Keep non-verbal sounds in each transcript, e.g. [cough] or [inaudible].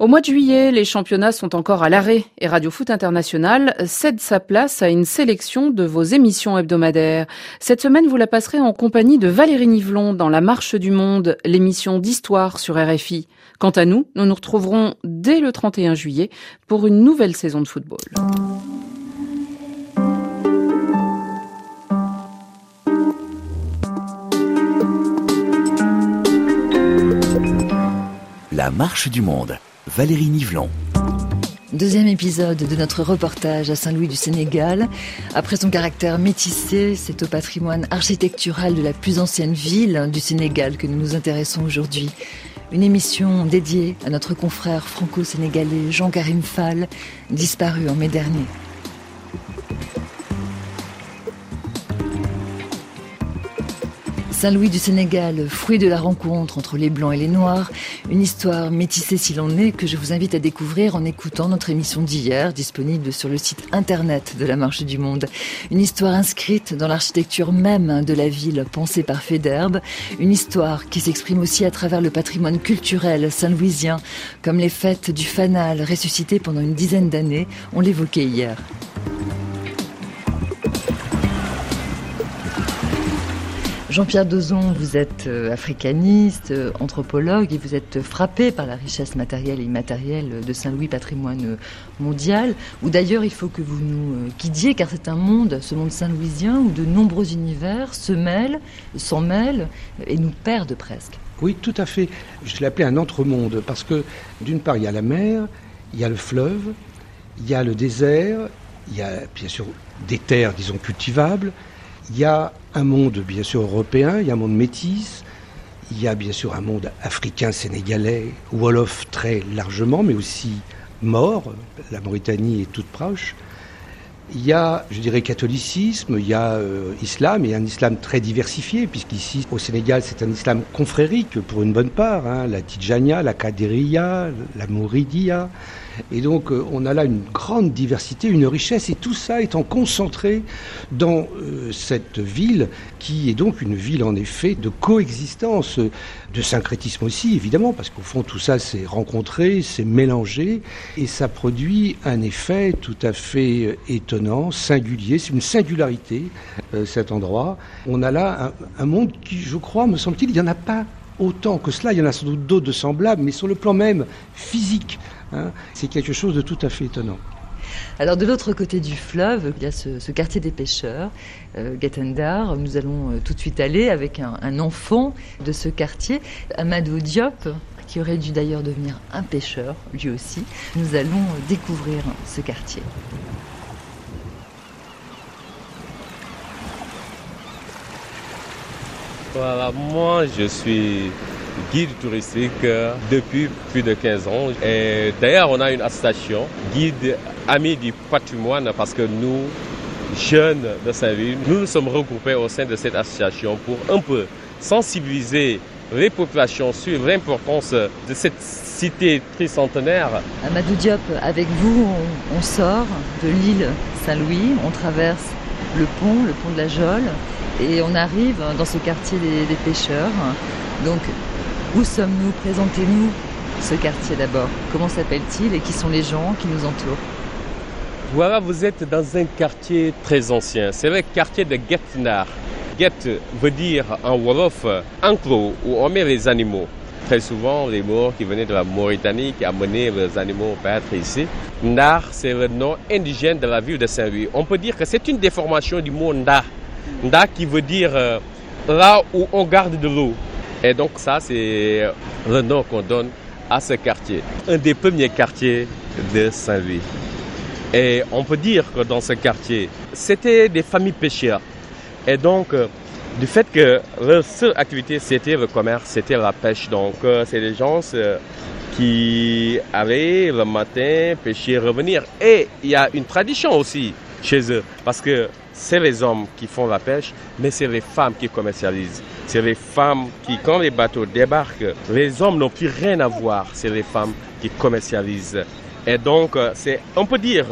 Au mois de juillet, les championnats sont encore à l'arrêt et Radio Foot International cède sa place à une sélection de vos émissions hebdomadaires. Cette semaine, vous la passerez en compagnie de Valérie Nivelon dans La Marche du Monde, l'émission d'histoire sur RFI. Quant à nous, nous nous retrouverons dès le 31 juillet pour une nouvelle saison de football. La Marche du Monde. Valérie Nivelon. Deuxième épisode de notre reportage à Saint-Louis du Sénégal. Après son caractère métissé, c'est au patrimoine architectural de la plus ancienne ville du Sénégal que nous nous intéressons aujourd'hui. Une émission dédiée à notre confrère franco-sénégalais Jean-Karim Fall, disparu en mai dernier. Saint-Louis du Sénégal, fruit de la rencontre entre les Blancs et les Noirs, une histoire métissée s'il en est que je vous invite à découvrir en écoutant notre émission d'hier, disponible sur le site internet de la Marche du Monde. Une histoire inscrite dans l'architecture même de la ville pensée par Féderbe, une histoire qui s'exprime aussi à travers le patrimoine culturel saint-louisien, comme les fêtes du Fanal ressuscitées pendant une dizaine d'années, on l'évoquait hier. Jean-Pierre Dozon, vous êtes euh, africaniste, euh, anthropologue et vous êtes frappé par la richesse matérielle et immatérielle de Saint-Louis, patrimoine mondial, où d'ailleurs il faut que vous nous euh, guidiez, car c'est un monde, ce monde saint-louisien, où de nombreux univers se mêlent, s'en mêlent et nous perdent presque. Oui, tout à fait. Je l'ai appelé un entre-monde, parce que d'une part, il y a la mer, il y a le fleuve, il y a le désert, il y a bien sûr des terres, disons, cultivables, il y a un monde bien sûr européen, il y a un monde métis, il y a bien sûr un monde africain, sénégalais, wolof très largement, mais aussi mort. La Mauritanie est toute proche. Il y a, je dirais, catholicisme, il y a euh, islam, et un islam très diversifié, puisqu'ici, au Sénégal, c'est un islam confrérique pour une bonne part, hein, la Tijania, la Kadiriya, la Mouridia, et donc, euh, on a là une grande diversité, une richesse, et tout ça étant concentré dans euh, cette ville, qui est donc une ville, en effet, de coexistence, de syncrétisme aussi, évidemment, parce qu'au fond, tout ça s'est rencontré, s'est mélangé, et ça produit un effet tout à fait euh, étonnant, singulier. C'est une singularité, cet endroit. On a là un, un monde qui, je crois, me semble-t-il, il n'y en a pas autant que cela. Il y en a sans doute d'autres de semblables, mais sur le plan même physique, Hein. c'est quelque chose de tout à fait étonnant. Alors de l'autre côté du fleuve, il y a ce, quartier des pêcheurs, euh, Gatendar. Nous allons euh, tout de suite aller avec un, enfant de ce quartier, Amadou Diop, qui aurait dû d'ailleurs devenir un pêcheur, lui aussi. Nous allons euh, découvrir ce quartier. Voilà, moi je suis guide touristique euh, depuis plus de 15 ans. D'ailleurs, on a une association, guide amis du patrimoine, parce que nous, jeunes de Saint-Ville, nous nous sommes regroupés au sein de cette association pour un peu sensibiliser les populations sur l'importance de cette cité tricentenaire. Amadou Diop, avec vous, on, sort de l'île Saint-Louis, on traverse le pont, le pont de la Jolle, et on arrive dans ce quartier des, des pêcheurs. Donc où sommes-nous Présentez-nous ce quartier d'abord. Comment s'appelle-t-il et qui sont les gens qui nous entourent Voilà, vous êtes dans un quartier très ancien. C'est le quartier de Getnar. Get veut dire en Wolof enclos où on met les animaux. Très souvent, les morts qui venaient de la Mauritanie, qui amenaient les animaux pour être ici. Nar, c'est le nom indigène de la ville de Saint-Louis. On peut dire que c'est une déformation du mot Nda. Nda qui veut dire euh, là où on garde de l'eau. Et donc ça, c'est le nom qu'on donne à ce quartier. Un des premiers quartiers de Saint-Louis. Et on peut dire que dans ce quartier, c'était des familles pêcheurs. Et donc, euh, du fait que leur seule activité, c'était le commerce, c'était la pêche. Donc, euh, c'est des gens euh, qui allaient le matin pêcher, revenir. Et il y a une tradition aussi chez eux, parce que c'est les hommes qui font la pêche, mais c'est les femmes qui commercialisent. C'est les femmes qui, quand les bateaux débarquent, les hommes n'ont plus rien à voir. C'est les femmes qui commercialisent. Et donc, euh, c'est, on peut dire,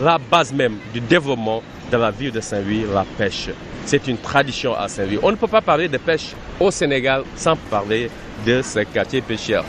la base même du développement de la ville de Saint-Louis, la pêche. C'est une tradition à Saint-Louis. On ne peut pas parler de pêche au Sénégal sans parler de ce quartier pêcheur.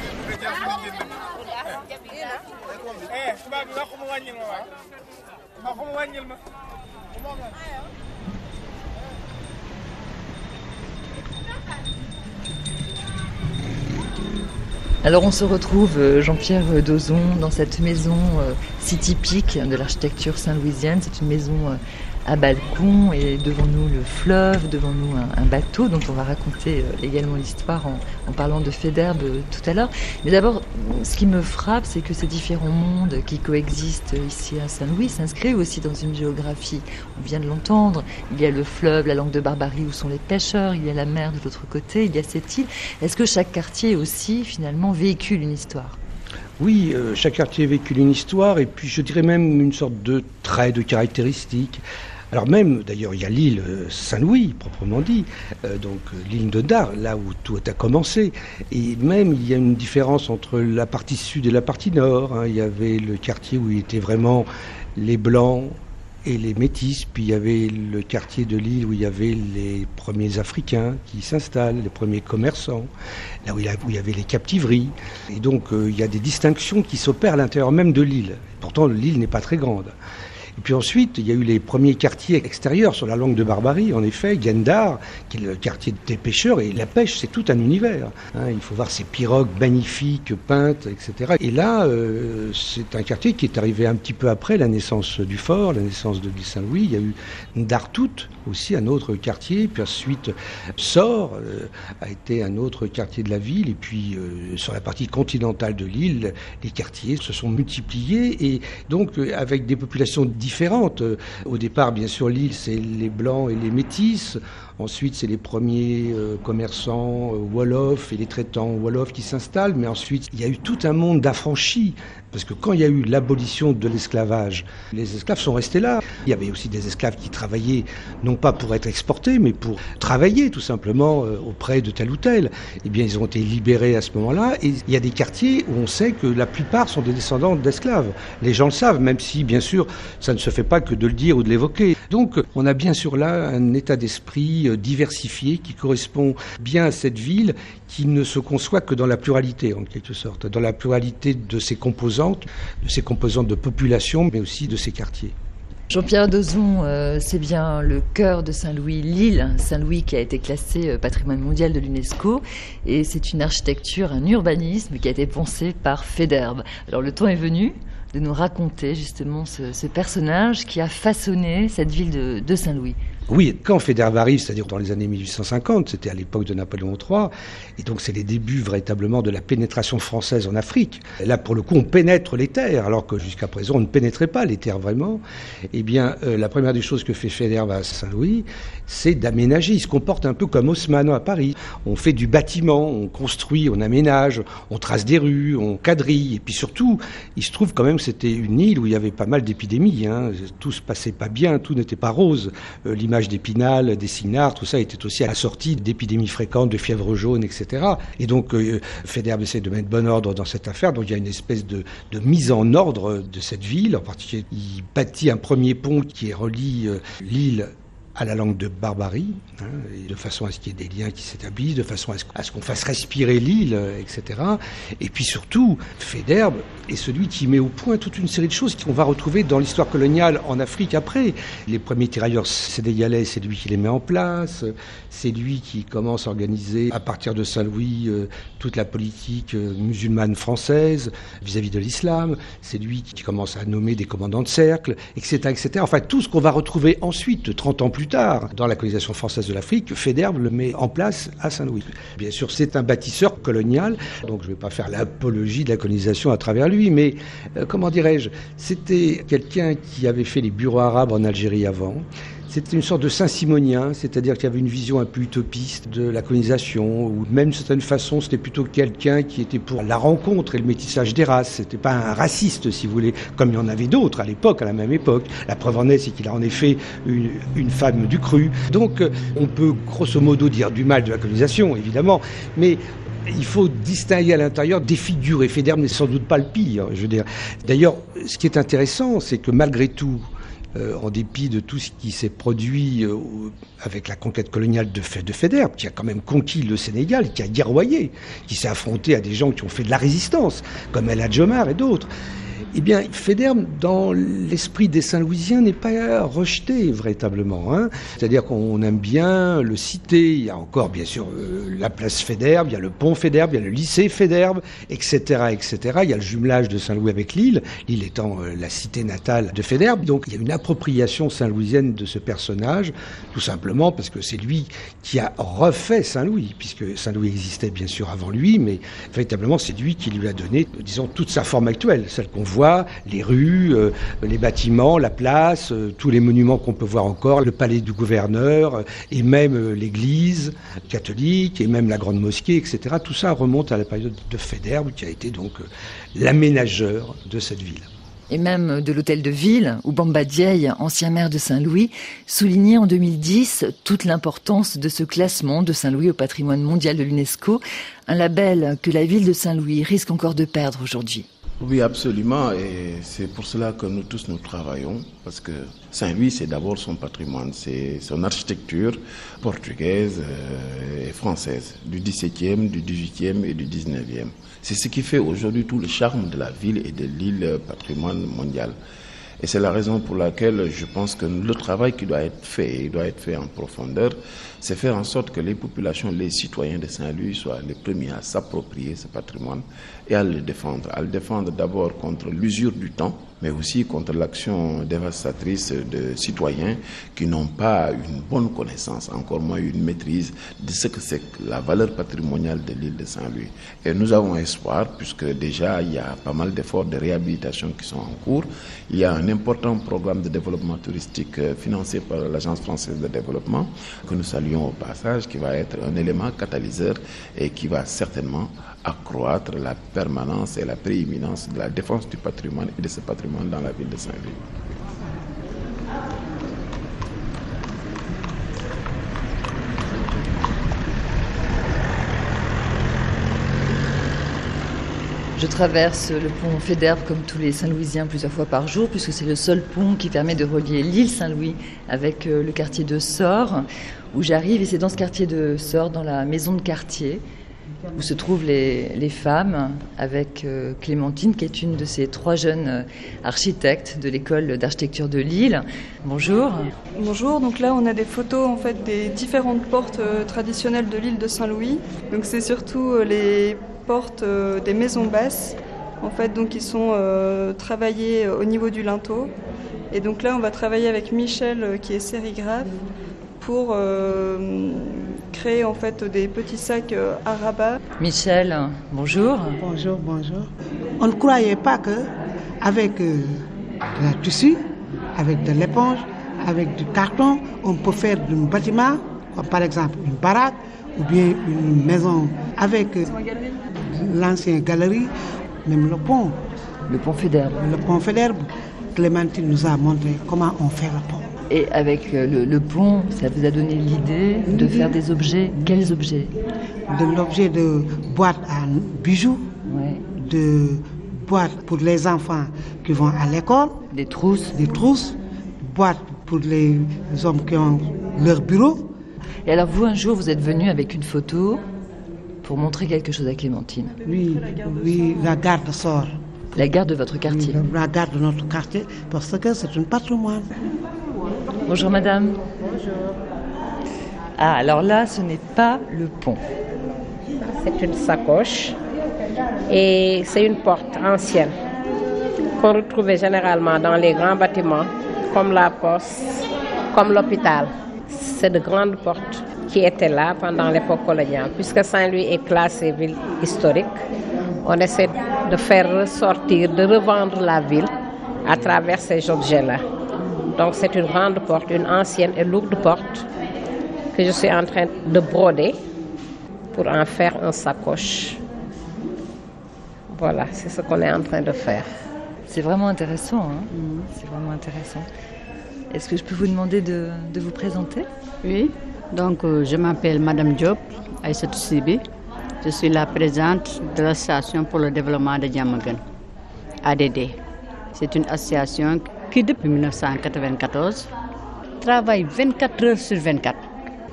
Alors on se retrouve, euh, Jean-Pierre Dozon, dans cette maison euh, si typique de l'architecture saint-louisienne. C'est une maison à balcon et devant nous le fleuve, devant nous un, bateau dont on va raconter euh, également l'histoire en, parlant de faits d'herbe euh, tout à l'heure. Mais d'abord, ce qui me frappe, c'est que ces différents mondes qui coexistent ici à Saint-Louis s'inscrivent aussi dans une géographie. On vient de l'entendre. Il y a le fleuve, la langue de Barbarie où sont les pêcheurs, il y a la mer de l'autre côté, il y a cette île. Est-ce que chaque quartier aussi, finalement, véhicule une histoire? Oui, euh, chaque quartier véhicule une histoire et puis je dirais même une sorte de trait, de caractéristique. Alors même, d'ailleurs, il y a l'île euh, Saint-Louis, proprement dit, euh, donc euh, l'île de Dar, là où tout a commencé. Et même, il y a une différence entre la partie sud et la partie nord. Hein. Il y avait le quartier où il était vraiment les Blancs et les Métis, puis il y avait le quartier de l'île où il y avait les premiers Africains qui s'installent, les premiers commerçants, là où il y avait les captiveries. Et donc, il y a des distinctions qui s'opèrent à l'intérieur même de l'île. Pourtant, l'île n'est pas très grande. Et puis ensuite, il y a eu les premiers quartiers extérieurs sur la langue de Barbarie, en effet, Gendar, qui est le quartier des pêcheurs, et la pêche, c'est tout un univers. Hein. il faut voir ces pirogues magnifiques, peintes, etc. Et là, euh, c'est un quartier qui est arrivé un petit peu après la naissance du fort, la naissance de l'île Saint-Louis. Il y a eu Ndartout, aussi un autre quartier, puis ensuite Sor euh, a été un autre quartier de la ville, et puis euh, sur la partie continentale de l'île, les quartiers se sont multipliés, et donc avec des populations différentes. Au départ, bien sûr, l'île, c'est les Blancs et les Métis. Ensuite, c'est les premiers euh, commerçants euh, Wolof et les traitants Wolof qui s'installent. Mais ensuite, il y a eu tout un monde d'affranchis. Parce que quand il y a eu l'abolition de l'esclavage, les esclaves sont restés là. Il y avait aussi des esclaves qui travaillaient, non pas pour être exportés, mais pour travailler tout simplement euh, auprès de tel ou tel. Eh bien, ils ont été libérés à ce moment-là. Et il y a des quartiers où on sait que la plupart sont des descendants d'esclaves. Les gens le savent, même si, bien sûr, ça ne se fait pas que de le dire ou de l'évoquer. Donc, on a bien sûr là un état d'esprit euh, diversifié qui correspond bien à cette ville qui ne se conçoit que dans la pluralité en quelque sorte, dans la pluralité de ses composantes, de ses composantes de population, mais aussi de ses quartiers. Jean-Pierre Dozon, euh, c'est bien le cœur de Saint-Louis, l'île Saint-Louis qui a été classée euh, patrimoine mondial de l'UNESCO et c'est une architecture, un urbanisme qui a été pensé par Federbe. Alors le temps est venu de nous raconter justement ce, personnage qui a façonné cette ville de Saint-Louis. Oui, quand Federer arrive, c'est-à-dire dans les années 1850, c'était à l'époque de Napoléon III, et donc c'est les débuts véritablement de la pénétration française en Afrique. Là, pour le coup, on pénètre les terres, alors que jusqu'à présent, on ne pénétrait pas les terres vraiment. Eh bien, euh, la première des choses que fait Federer à Saint-Louis, c'est d'aménager. Il se comporte un peu comme Haussmann à Paris. On fait du bâtiment, on construit, on aménage, on trace des rues, on quadrille, et puis surtout, il se trouve quand même que c'était une île où il y avait pas mal d'épidémies. Hein. Tout se passait pas bien, tout n'était pas rose. Euh, d'Épinal, des Signards, tout ça était aussi assorti d'épidémies fréquentes, de fièvre jaune, etc. Et donc, euh, Federer essaie de mettre bon ordre dans cette affaire. Donc, il y a une espèce de, de mise en ordre de cette ville. En particulier, il bâtit un premier pont qui relie euh, l'île à la langue de Barbarie, hein, de façon à ce qu'il y ait des liens qui s'établissent, de façon à ce qu'on fasse respirer l'île, euh, etc. Et puis surtout, Féderbe est celui qui met au point toute une série de choses qu'on va retrouver dans l'histoire coloniale en Afrique après. Les premiers tirailleurs sénégalais, c'est lui qui les met en place, c'est lui qui commence à organiser à partir de Saint-Louis euh, toute la politique euh, musulmane française vis-à-vis de l'islam, c'est lui qui commence à nommer des commandants de cercle, etc. etc. Enfin, tout ce qu'on va retrouver ensuite, 30 ans plus tard, dans la colonisation française de l'Afrique, Féderbe le met en place à Saint-Louis. Bien sûr, c'est un bâtisseur colonial, donc je ne vais pas faire l'apologie de la colonisation à travers lui, mais euh, comment dirais-je, c'était quelqu'un qui avait fait les bureaux arabes en Algérie avant, c'était une sorte de saint-simonien, c'est-à-dire qu'il y avait une vision un peu utopiste de la colonisation, ou même d'une certaine façon, c'était plutôt quelqu'un qui était pour la rencontre et le métissage des races. C'était pas un raciste, si vous voulez, comme il y en avait d'autres à l'époque, à la même époque. La preuve en est, c'est qu'il a en effet une, femme du cru. Donc, euh, on peut grosso modo dire du mal de la colonisation, évidemment, mais il faut distinguer à l'intérieur des figures, et Federer n'est sans doute pas le pire, je veux dire. D'ailleurs, ce qui est intéressant, c'est que malgré tout, euh, en dépit de tout ce qui s'est produit euh, avec la conquête coloniale de, de qui a quand même conquis le Sénégal, qui a guerroyé, qui s'est affronté à des gens qui ont fait de la résistance, comme El Hadjomar et d'autres. Eh bien, Fédère, dans l'esprit des Saint-Louisiens, n'est pas rejeté véritablement. Hein. C'est-à-dire qu'on aime bien le citer. Il y a encore, bien sûr, euh, la place Fédère, il y a le pont Fédère, il y a le lycée Fédère, etc., etc. Il y a le jumelage de Saint-Louis avec Lille, Lille étant euh, la cité natale de Fédère. Donc, il y a une appropriation saint-louisienne de ce personnage, tout simplement parce que c'est lui qui a refait Saint-Louis, puisque Saint-Louis existait bien sûr avant lui, mais véritablement, c'est lui qui lui a donné, disons, toute sa forme actuelle, celle qu'on voit les rues, euh, les bâtiments, la place, euh, tous les monuments qu'on peut voir encore, le palais du gouverneur, euh, et même l'église catholique, et même la grande mosquée, etc. Tout ça remonte à la période de Fédère, qui a été donc l'aménageur de cette ville et même de l'hôtel de ville, où Bamba Dieye, ancien maire de Saint-Louis, soulignait en 2010 toute l'importance de ce classement de Saint-Louis au patrimoine mondial de l'UNESCO, un label que la ville de Saint-Louis risque encore de perdre aujourd'hui. Oui, absolument. Et c'est pour cela que nous tous nous travaillons. Parce que Saint-Louis, c'est d'abord son patrimoine, c'est son architecture portugaise euh, et française, du XVIIe, du XVIIIe et du XIXe. C'est ce qui fait aujourd'hui tout le charme de la ville et de l'île patrimoine mondial. Et c'est la raison pour laquelle je pense que le travail qui doit être fait, il doit être fait en profondeur, c'est faire en sorte que les populations, les citoyens de Saint-Louis soient les premiers à s'approprier ce patrimoine et à le défendre. À le défendre d'abord contre l'usure du temps, mais aussi contre l'action dévastatrice de citoyens qui n'ont pas une bonne connaissance, encore moins une maîtrise de ce que c'est la valeur patrimoniale de l'île de Saint-Louis. Et nous avons espoir, puisque déjà il y a pas mal d'efforts de réhabilitation qui sont en cours. Il y a un important programme de développement touristique euh, financé par l'Agence française de développement, que nous saluons au passage, qui va être un élément catalyseur et qui va certainement accroître la permanence et la prééminence de la défense du patrimoine et de ce patrimoine dans la ville de Saint-Louis. Je traverse le pont Fédère comme tous les Saint-Louisiens plusieurs fois par jour, puisque c'est le seul pont qui permet de relier l'île Saint-Louis avec euh, le quartier de Sort, où j'arrive. Et c'est dans ce quartier de Sort, dans la maison de quartier, où se trouvent les, femmes avec euh, Clémentine, qui est une de ces trois jeunes euh, architectes de l'école d'architecture de Lille. Bonjour. Bonjour, donc là on a des photos en fait des différentes portes euh, traditionnelles de l'île de Saint-Louis. Donc c'est surtout les portes des maisons basses, en fait donc qui sont travaillées au niveau du linteau. Et donc là on va travailler avec Michel qui est sérigraphe pour créer en fait des petits sacs euh, à rabat. Michel, bonjour. Bonjour, bonjour. On ne croyait pas que avec euh, du tissu, avec de l'éponge, avec du carton, on peut faire un bâtiment, comme par exemple une baraque ou bien une maison avec euh, l'ancienne galerie, même le pont. Le pont Fédère. Le pont Fédère. Clémentine nous a montré comment on fait le pont. Et avec euh, le, pont, ça vous a donné l'idée de faire des objets. Quels objets? De l'objet de boîte à bijoux, de boîtes pour les enfants qui vont à l'école. Des trousses. Des trousses, boîtes pour les hommes qui ont leur bureau. Et alors vous, un jour, vous êtes venu avec une photo pour montrer quelque chose à Clémentine. Oui, oui, la garde sort. La garde de votre quartier. La garde de notre quartier, parce que c'est un patrimoine. Bonjour madame. Bonjour. Ah, alors là, ce n'est pas le pont. C'est une sacoche et c'est une porte ancienne qu'on retrouvait généralement dans les grands bâtiments comme la poste, comme l'hôpital. C'est de grandes portes qui étaient là pendant l'époque coloniale. Puisque Saint-Louis est classé ville historique, on essaie de faire ressortir, de revendre la ville à travers ces objets-là. Donc c'est une grande porte, une ancienne et lourde porte que je suis en train de broder pour en faire un sacoche. Voilà, c'est ce qu'on est en train de faire. C'est vraiment intéressant. Hein. C'est vraiment intéressant. Est-ce que je peux vous demander de, vous présenter? Oui, donc euh, je m'appelle Madame Diop, Aïssatou Sibi. Je suis la présidente de l'association pour le développement de Diamagan, ADD. C'est une association qui depuis 1994 travaille 24 heures sur 24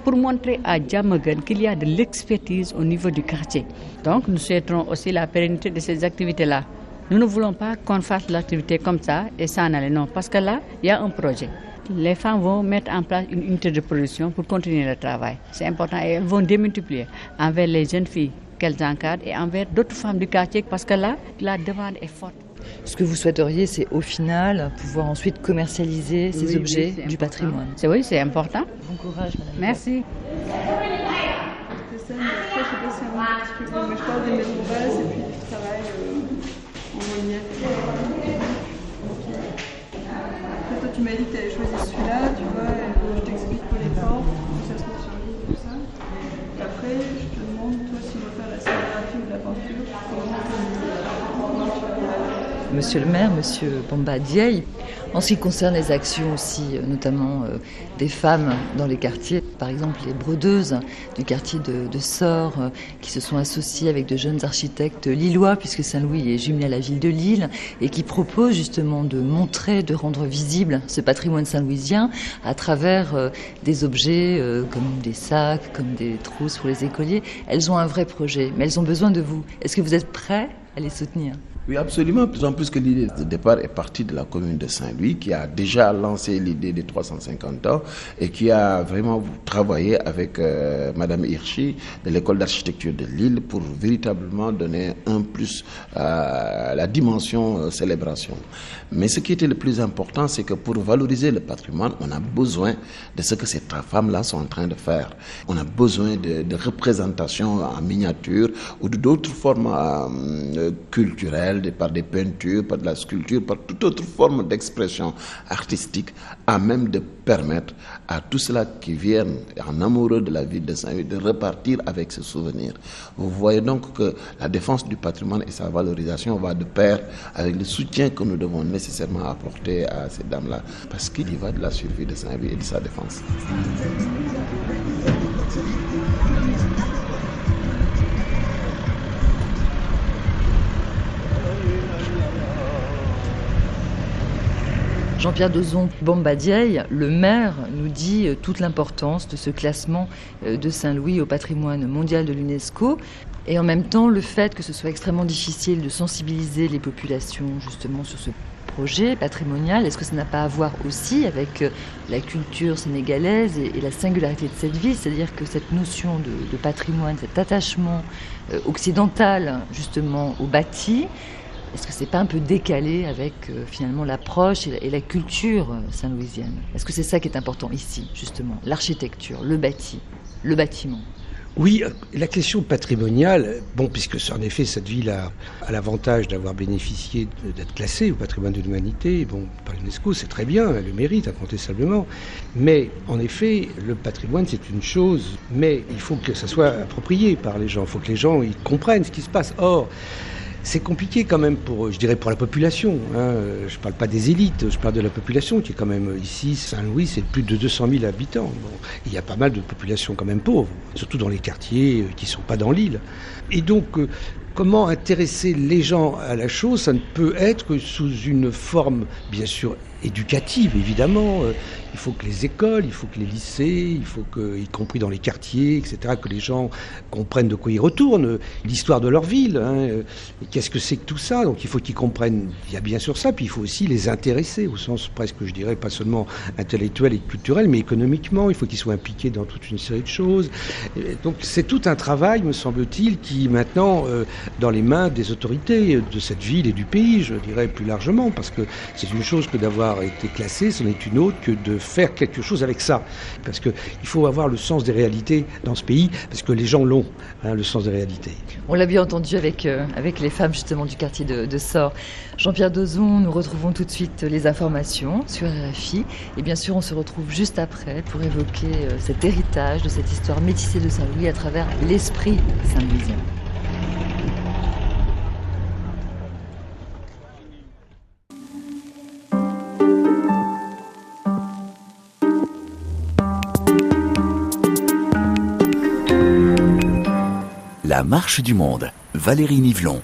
pour montrer à Djamagan qu'il y a de l'expertise au niveau du quartier. Donc nous souhaiterons aussi la pérennité de ces activités-là. Nous ne voulons pas qu'on fasse l'activité comme ça et s'en aller, non, parce que là, il y a un projet. Les femmes vont mettre en place une unité de production pour continuer le travail. C'est important et elles vont démultiplier envers les jeunes filles qu'elles encadrent et envers d'autres femmes du quartier parce que là, la demande est forte. Ce que vous souhaiteriez, c'est au final pouvoir ensuite commercialiser ces Oui, objets oui, du important. patrimoine. C'est oui, c'est important. Bon courage, madame. Merci. C'était ça, mais après, je sais pas si on a un petit peu, mais je parle des maisons basses et puis du travail en relief. Après, toi, tu m'as dit que tu avais choisi celui-là, tu vois, et, euh, je t'explique pour les portes, où ça se met sur l'île, tout ça. Et après, je te demande, toi, si on veut faire la scénographie ou de la peinture, comment comment tu vas réagir. Monsieur le maire, monsieur Bamba Diaye, en ce qui concerne les actions aussi, euh, notamment euh, des femmes dans les quartiers, par exemple les brodeuses du quartier de, de euh, qui se sont associées avec de jeunes architectes lillois, puisque Saint-Louis est jumelé à la ville de Lille, et qui proposent justement de montrer, de rendre visible ce patrimoine saint-louisien à travers des objets comme des sacs, comme des trousses pour les écoliers. Elles ont un vrai projet, mais elles ont besoin de vous. Est-ce que vous êtes prêts à les soutenir? Oui, absolument. D'autant plus que l'idée de départ est partie de la commune de Saint-Louis, qui a déjà lancé l'idée des 350 ans et qui a vraiment travaillé avec euh, Madame Hirschi de l'école d'architecture de Lille pour véritablement donner un plus à la dimension euh, célébration. Mais ce qui était le plus important, c'est que pour valoriser le patrimoine, on a besoin de ce que ces femmes-là sont en train de faire. On a besoin de, représentations en miniature ou d'autres formes euh, culturelles, par des peintures, par de la sculpture, par toute autre forme d'expression artistique, à même de permettre à tous ceux-là qui viennent en amoureux de la ville de Saint-Louis de repartir avec ce souvenir. Vous voyez donc que la défense du patrimoine et sa valorisation va de pair avec le soutien que nous devons nécessairement apporter à ces dames-là, parce qu'il y va de la survie de Saint-Louis et de sa défense. Jean-Pierre Dozon Bombadier, le maire, nous dit euh, toute l'importance de ce classement euh, de Saint-Louis au patrimoine mondial de l'UNESCO. Et en même temps, le fait que ce soit extrêmement difficile de sensibiliser les populations justement sur ce projet patrimonial, est-ce que ça n'a pas à voir aussi avec euh, la culture sénégalaise et, la singularité de cette ville? C'est-à-dire que cette notion de, de patrimoine, cet attachement occidental justement au bâti, est-ce que c'est pas un peu décalé avec euh, finalement l'approche et, la- culture euh, saint-louisienne? Est-ce que c'est ça qui est important ici, justement L'architecture, le bâti, le bâtiment? Oui, euh, la question patrimoniale, bon, puisque en effet cette ville a, l'avantage d'avoir bénéficié d'être classée au patrimoine de l'humanité, bon, par l'UNESCO, c'est très bien, elle le mérite incontestablement. Mais en effet, le patrimoine c'est une chose, mais il faut que ça soit approprié par les gens, il faut que les gens comprennent ce qui se passe. Or, c'est compliqué quand même pour, je dirais, pour la population. Hein. Je parle pas des élites, je parle de la population qui est quand même ici, Saint-Louis, c'est plus de 200 000 habitants. Il y a pas mal de populations quand même pauvres, surtout dans les quartiers euh, qui sont pas dans l'île. Et donc, euh, comment intéresser les gens à la chose? Ça ne peut être que sous une forme, bien sûr, éducative, évidemment. Euh, Il faut que les écoles, il faut que les lycées, il faut que, y compris dans les quartiers, etc., que les gens comprennent de quoi ils retournent, euh, l'histoire de leur ville. hein, euh, Qu'est-ce que c'est que tout ça Donc il faut qu'ils comprennent. Il y a bien sûr ça, puis il faut aussi les intéresser au sens presque, je dirais, pas seulement intellectuel et culturel, mais économiquement. Il faut qu'ils soient impliqués dans toute une série de choses. Donc c'est tout un travail, me semble-t-il, qui maintenant dans les mains des autorités de cette ville et du pays, je dirais plus largement, parce que c'est une chose que d'avoir été classé, c'en est une autre que de faire quelque chose avec ça. Parce qu'il faut avoir le sens des réalités dans ce pays, parce que les gens l'ont, hein, le sens des réalités. On l'a bien entendu avec, euh, avec les femmes justement du quartier de, de Sort. Jean-Pierre Dozon, nous retrouvons tout de suite les informations sur RFI. Et bien sûr, on se retrouve juste après pour évoquer euh, cet héritage de cette histoire métissée de Saint-Louis à travers l'esprit saint-louisien. La marche du monde. Valérie Nivelon.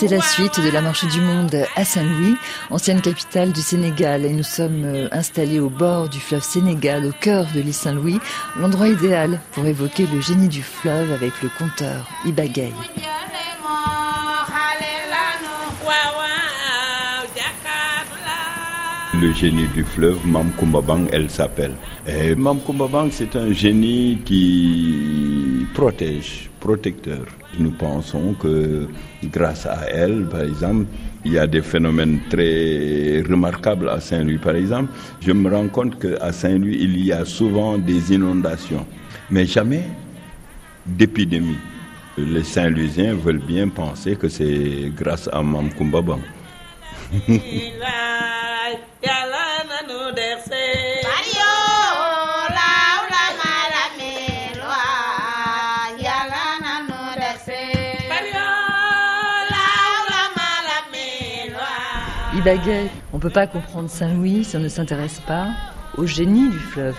C'est la suite de la marche du monde à Saint-Louis, ancienne capitale du Sénégal. Et nous sommes euh, installés au bord du fleuve Sénégal, au cœur de l'île Saint-Louis, l'endroit idéal pour évoquer le génie du fleuve avec le conteur Ibagay. Le génie du fleuve, Mam Kumbabang, elle s'appelle. Et Mam Kumbabang, c'est un génie qui protège, protecteur. Nous pensons que grâce à elle, par exemple, il y a des phénomènes très remarquables à Saint-Louis. Par exemple, je me rends compte qu'à Saint-Louis, il y a souvent des inondations, mais jamais d'épidémie. Les Saint-Louisiens veulent bien penser que c'est grâce à Mam [laughs] On ne peut pas comprendre Saint-Louis si on ne s'intéresse pas au génie du fleuve.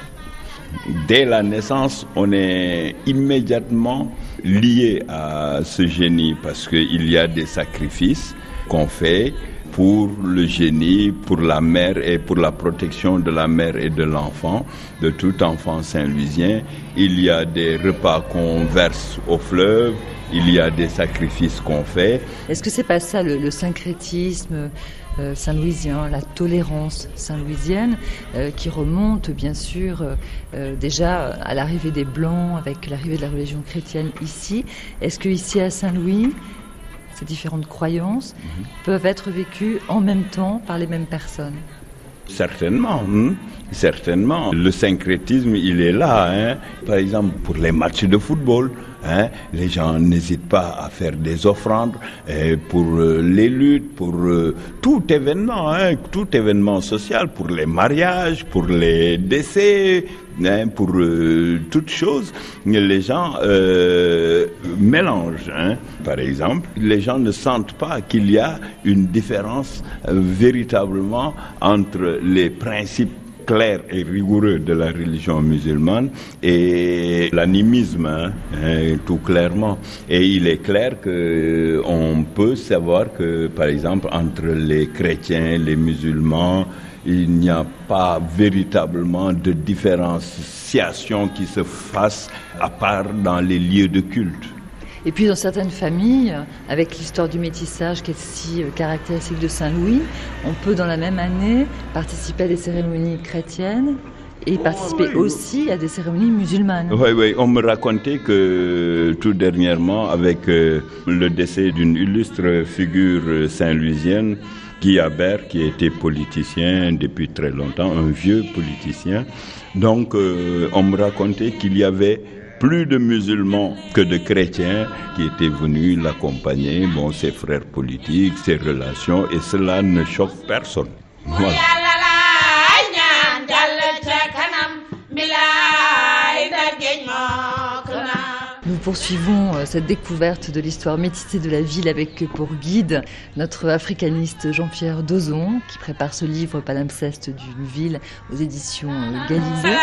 Dès la naissance, on est immédiatement lié à ce génie parce qu'il y a des sacrifices qu'on fait pour le génie, pour la mère et pour la protection de la mère et de l'enfant, de tout enfant saint-louisien. Il y a des repas qu'on verse au fleuve, il y a des sacrifices qu'on fait. Est-ce que c'est pas ça le, syncrétisme euh, saint-louisien, la tolérance saint-louisienne, euh, qui remonte bien sûr euh, déjà à l'arrivée des Blancs, avec l'arrivée de la religion chrétienne ici. Est-ce que ici à Saint-Louis, ces différentes croyances mhm. peuvent être vécues en même temps par les mêmes personnes? Certainement, hein. certainement. Le syncrétisme, il est là. Hein. Par exemple, pour les matchs de football, hein, les gens n'hésitent pas à faire des offrandes pour euh, les luttes, pour euh, tout événement, tout événement social, pour les mariages, pour les décès, pour euh, toutes choses, les gens euh, mélangent. Hein. Par exemple, les gens ne sentent pas qu'il y a une différence euh, véritablement entre les principes clairs et rigoureux de la religion musulmane et l'animisme, hein, hein, tout clairement. Et il est clair que on peut savoir que, par exemple, entre les chrétiens, les musulmans, il n'y a pas véritablement de différenciation qui se fasse à part dans les lieux de culte. Et puis dans certaines familles, avec l'histoire du métissage qui est si euh, caractéristique de Saint-Louis, on peut dans la même année participer à des cérémonies chrétiennes et participer aussi à des cérémonies musulmanes. Oui, oui, on me racontait que tout dernièrement, avec euh, le décès d'une illustre figure euh, saint-louisienne, Guy Habert, qui était politicien depuis très longtemps, un vieux politicien. Donc, euh, on me racontait qu'il y avait plus de musulmans que de chrétiens qui étaient venus l'accompagner, bon, ses frères politiques, ses relations, et cela ne choque personne. Nous poursuivons euh, cette découverte de l'histoire métissée de la ville avec pour guide notre africaniste Jean-Pierre Dozon qui prépare ce livre Palimpseste d'une ville aux éditions euh, Galilée.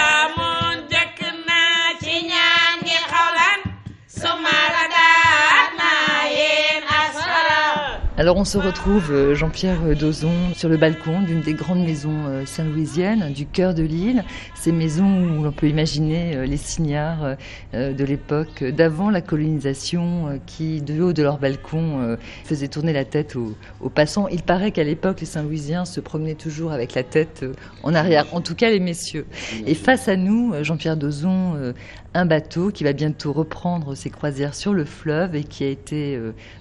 Alors on se retrouve, euh, Jean-Pierre Dozon, sur le balcon d'une des grandes maisons euh, saint-louisiennes, du cœur de l'île. Ces maisons où l'on peut imaginer euh, les signares de l'époque d'avant la colonisation qui, de haut de leur balcon, faisaient tourner la tête aux, passants. Il paraît qu'à l'époque, les Saint-Louisiens se promenaient toujours avec la tête en arrière, en tout cas les messieurs. Et face à nous, Jean-Pierre Dozon, un bateau qui va bientôt reprendre ses croisières sur le fleuve et qui a été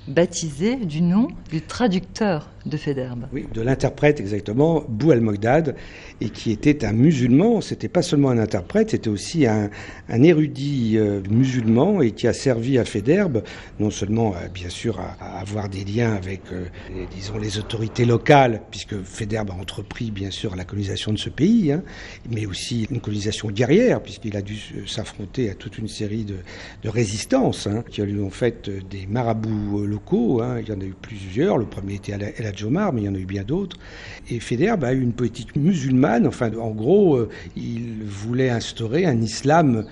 baptisé du nom du traducteur de Federbe. Oui, de l'interprète exactement, Bou al-Mogdad, et qui était un musulman. C'était pas seulement un interprète, c'était aussi un, érudit euh, musulman et qui a servi à Federbe, non seulement euh, bien sûr à, avoir des liens avec, euh, disons, les autorités locales, puisque Federbe a entrepris bien sûr la colonisation de ce pays, hein, mais aussi une colonisation guerrière, puisqu'il a dû s'affronter à toute une série de, de résistances hein, qui lui ont fait des marabouts locaux. Hein. il y en a eu plusieurs. Le premier était El Jomar, mais il y en a eu bien d'autres. Et Federbe a eu une politique musulmane. Enfin, en gros, euh, il voulait instaurer un islam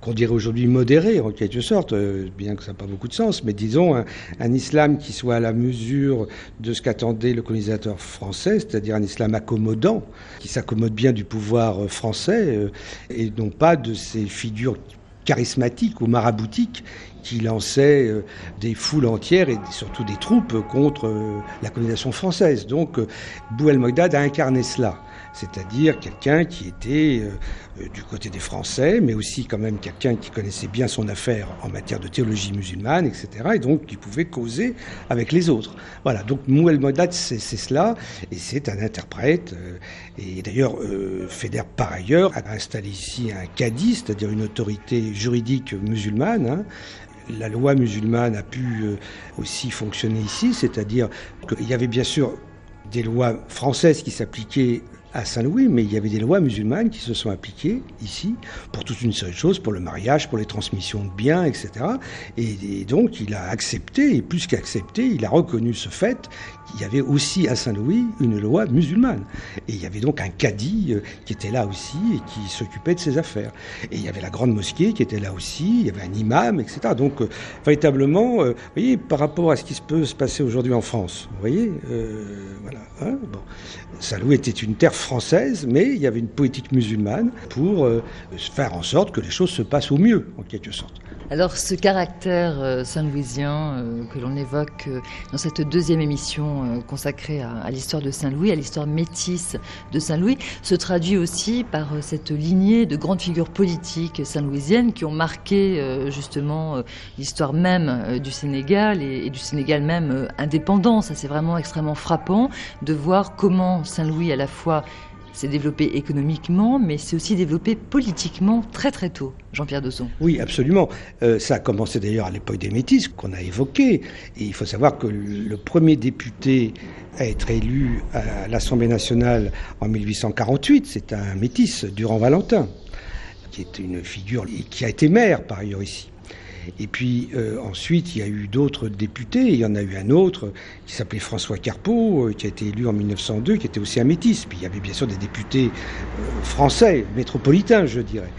qu'on dirait aujourd'hui modéré en quelque sorte, euh, bien que ça n'a pas beaucoup de sens, mais disons un, islam qui soit à la mesure de ce qu'attendait le colonisateur français, c'est-à-dire un islam accommodant, qui s'accommode bien du pouvoir français, euh, et non pas de ces figures charismatiques ou maraboutiques qui lançaient euh, des foules entières et surtout des troupes contre la colonisation française. Donc Bouel Mogdad a incarné cela c'est-à-dire quelqu'un qui était euh, du côté des Français, mais aussi quand même quelqu'un qui connaissait bien son affaire en matière de théologie musulmane, etc., et donc qui pouvait causer avec les autres. Voilà, donc Mouel Moddad, c'est cela, et c'est un interprète, euh, et d'ailleurs, euh, Feder, par ailleurs, a installé ici un cadi, c'est-à-dire une autorité juridique musulmane, hein. la loi musulmane a pu aussi fonctionner ici, c'est-à-dire qu'il y avait bien sûr des lois françaises qui s'appliquaient à Saint-Louis, mais il y avait des lois musulmanes qui se sont appliquées ici pour toute une série de choses, pour le mariage, pour les transmissions de biens, etc. Et, donc il a accepté, et plus qu'accepté, il a reconnu ce fait qu'il y avait aussi à Saint-Louis une loi musulmane. Et il y avait donc un cadi euh, qui était là aussi et qui s'occupait de ses affaires. Et il y avait la grande mosquée qui était là aussi, il y avait un imam, etc. Donc euh, véritablement, euh, vous voyez, par rapport à ce qui peut se passer aujourd'hui en France, vous voyez, voilà. Hein, bon. Saint-Louis était une terre française, mais il y avait une politique musulmane pour euh, faire en sorte que les choses se passent au mieux, en quelque sorte. Alors ce caractère euh, saint-louisien euh, que l'on évoque dans cette deuxième émission consacrée à, l'histoire de Saint-Louis, à l'histoire métisse de Saint-Louis, se traduit aussi par cette lignée de grandes figures politiques saint-louisiennes qui ont marqué justement l'histoire même du Sénégal et, et, du Sénégal même indépendant. Ça c'est vraiment extrêmement frappant de voir comment Saint-Louis à la fois s'est développé économiquement, mais s'est aussi développé politiquement très très tôt. Jean-Pierre Dosson. Oui, absolument. Euh, ça a commencé d'ailleurs à l'époque des métis qu'on a évoqué. Et il faut savoir que le premier député à être élu à l'Assemblée nationale en 1848, c'est un métis, Durand Valentin, qui est une figure qui a été maire par ailleurs ici. Et puis euh, ensuite, il y a eu d'autres députés. Il y en a eu un autre qui s'appelait François Carpeau, euh, qui a été élu en 1902, qui était aussi un métis. Puis il y avait bien sûr des députés euh, français, métropolitains, je dirais.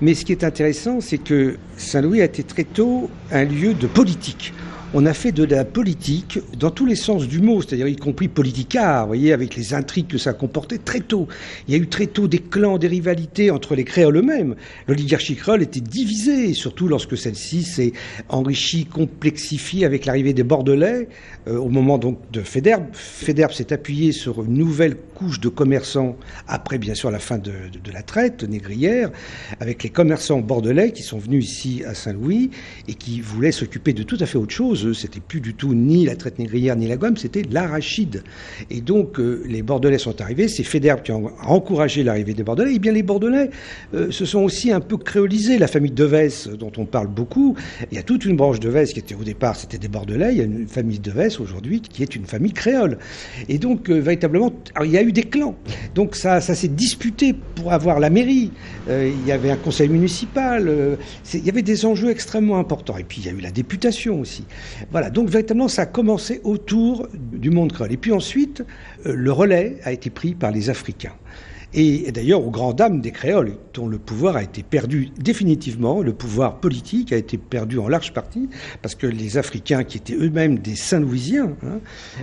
Mais ce qui est intéressant, c'est que Saint-Louis a été très tôt un lieu de politique on a fait de la politique dans tous les sens du mot, c'est-à-dire y compris politicard, vous voyez, avec les intrigues que ça comportait très tôt. Il y a eu très tôt des clans, des rivalités entre les créoles eux-mêmes. L'oligarchie créole était divisée, surtout lorsque celle-ci s'est enrichie, complexifiée avec l'arrivée des Bordelais euh, au moment donc de Fédère. Fédère s'est appuyé sur une nouvelle couche de commerçants après bien sûr la fin de la traite négrière, avec les commerçants bordelais qui sont venus ici à Saint-Louis et qui voulaient s'occuper de tout à fait autre chose c'était plus du tout ni la traite négrière ni la gomme, c'était l'arachide. Et donc euh, les Bordelais sont arrivés, c'est Fédère qui a encouragé l'arrivée des Bordelais. Et eh bien les Bordelais euh, se sont aussi un peu créolisés. La famille Devès, dont on parle beaucoup, il y a toute une branche Devès qui était au départ, c'était des Bordelais. Il y a une famille Devès aujourd'hui qui est une famille créole. Et donc euh, véritablement, il y a eu des clans. Donc ça, ça s'est disputé pour avoir la mairie. il y avait un conseil municipal. il y avait des enjeux extrêmement importants. Et puis il y a eu la députation aussi. Voilà, donc véritablement, ça a commencé autour du monde créole. Et puis ensuite, euh, le relais a été pris par les Africains. Et d'ailleurs, aux grandes dames des créoles, dont le pouvoir a été perdu définitivement, le pouvoir politique a été perdu en large partie, parce que les Africains, qui étaient eux-mêmes des Saint-Louisiens, hein,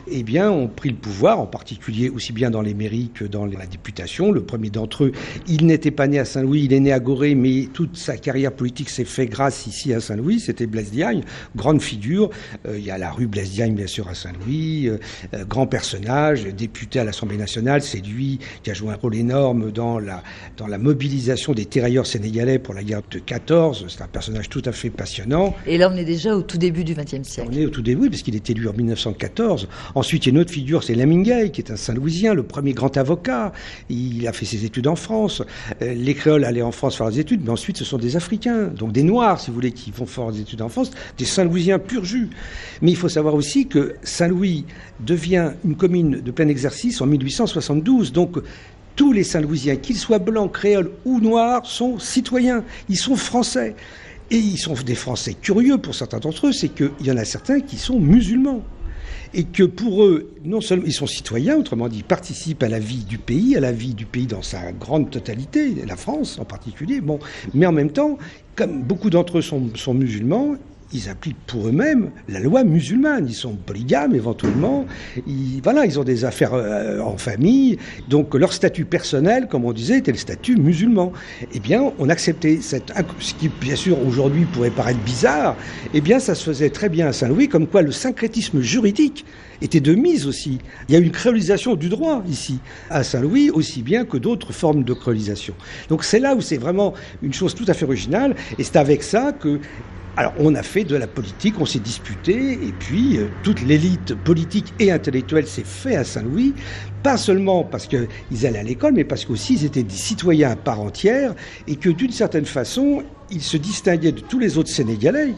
eh bien, ont pris le pouvoir, en particulier aussi bien dans les mairies que dans la députation. Le premier d'entre eux, il n'était pas né à Saint-Louis, il est né à Gorée, mais toute sa carrière politique s'est faite grâce ici à Saint-Louis. C'était Blaise Diagne, grande figure. Euh, il y a la rue Blaise Diagne, bien sûr, à Saint-Louis, euh, euh, grand personnage, député à l'Assemblée nationale. C'est lui qui a joué un rôle énorme dans la, dans la mobilisation des tirailleurs sénégalais pour la guerre de 14. C'est un personnage tout à fait passionnant. Et là, on est déjà au tout début du XXe siècle. On est au tout début, parce qu'il est élu en 1914. Ensuite, il y a une autre figure, c'est Lamingay, qui est un Saint-Louisien, le premier grand avocat. Il a fait ses études en France. Euh, les créoles allaient en France faire des études, mais ensuite, ce sont des Africains, donc des Noirs, si vous voulez, qui vont faire des études en France, des Saint-Louisiens pur jus. Mais il faut savoir aussi que Saint-Louis devient une commune de plein exercice en 1872. Donc, tous les Saint-Louisiens, qu'ils soient blancs, créoles ou noirs, sont citoyens, ils sont français. Et ils sont des Français curieux pour certains d'entre eux, c'est qu'il y en a certains qui sont musulmans. et que pour eux, non seulement ils sont citoyens, autrement dit, ils participent à la vie du pays, à la vie du pays dans sa grande totalité, la France en particulier, mais en même temps, comme beaucoup d'entre eux sont musulmans, ils appliquent pour eux-mêmes la loi musulmane. Ils sont polygames éventuellement. Ils, voilà, ils ont des affaires euh, en famille. Donc leur statut personnel, comme on disait, était le statut musulman. Eh bien, on acceptait cette, ce qui bien sûr aujourd'hui pourrait paraître bizarre. Eh bien, ça se faisait très bien à Saint-Louis, comme quoi le syncrétisme juridique était de mise aussi. Il y a une créolisation du droit ici, à Saint-Louis, aussi bien que d'autres formes de créolisation. Donc c'est là où c'est vraiment une chose tout à fait originale, et c'est avec ça que alors on a fait de la politique, on s'est disputé, et puis euh, toute l'élite politique et intellectuelle s'est fait à Saint-Louis, pas seulement parce qu'ils allaient à l'école, mais parce qu'aussi ils étaient des citoyens à part entière, et que d'une certaine façon, ils se distinguaient de tous les autres Sénégalais,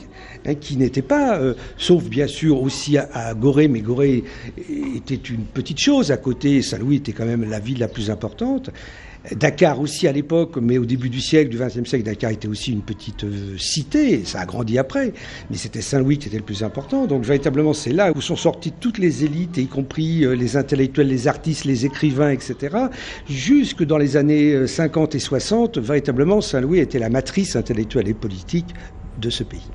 hein, qui n'étaient pas, euh, sauf bien sûr aussi à, à, Gorée, mais Gorée était une petite chose à côté, Saint-Louis était quand même la ville la plus importante, Dakar aussi à l'époque, mais au début du siècle, du XXe siècle, Dakar était aussi une petite euh, cité. Ça a grandi après, mais c'était Saint-Louis qui était le plus important. Donc véritablement, c'est là où sont sorties toutes les élites, y compris euh, les intellectuels, les artistes, les écrivains, etc. Jusque dans les années 50 euh, et 60, véritablement, Saint-Louis était la matrice intellectuelle et politique de ce pays.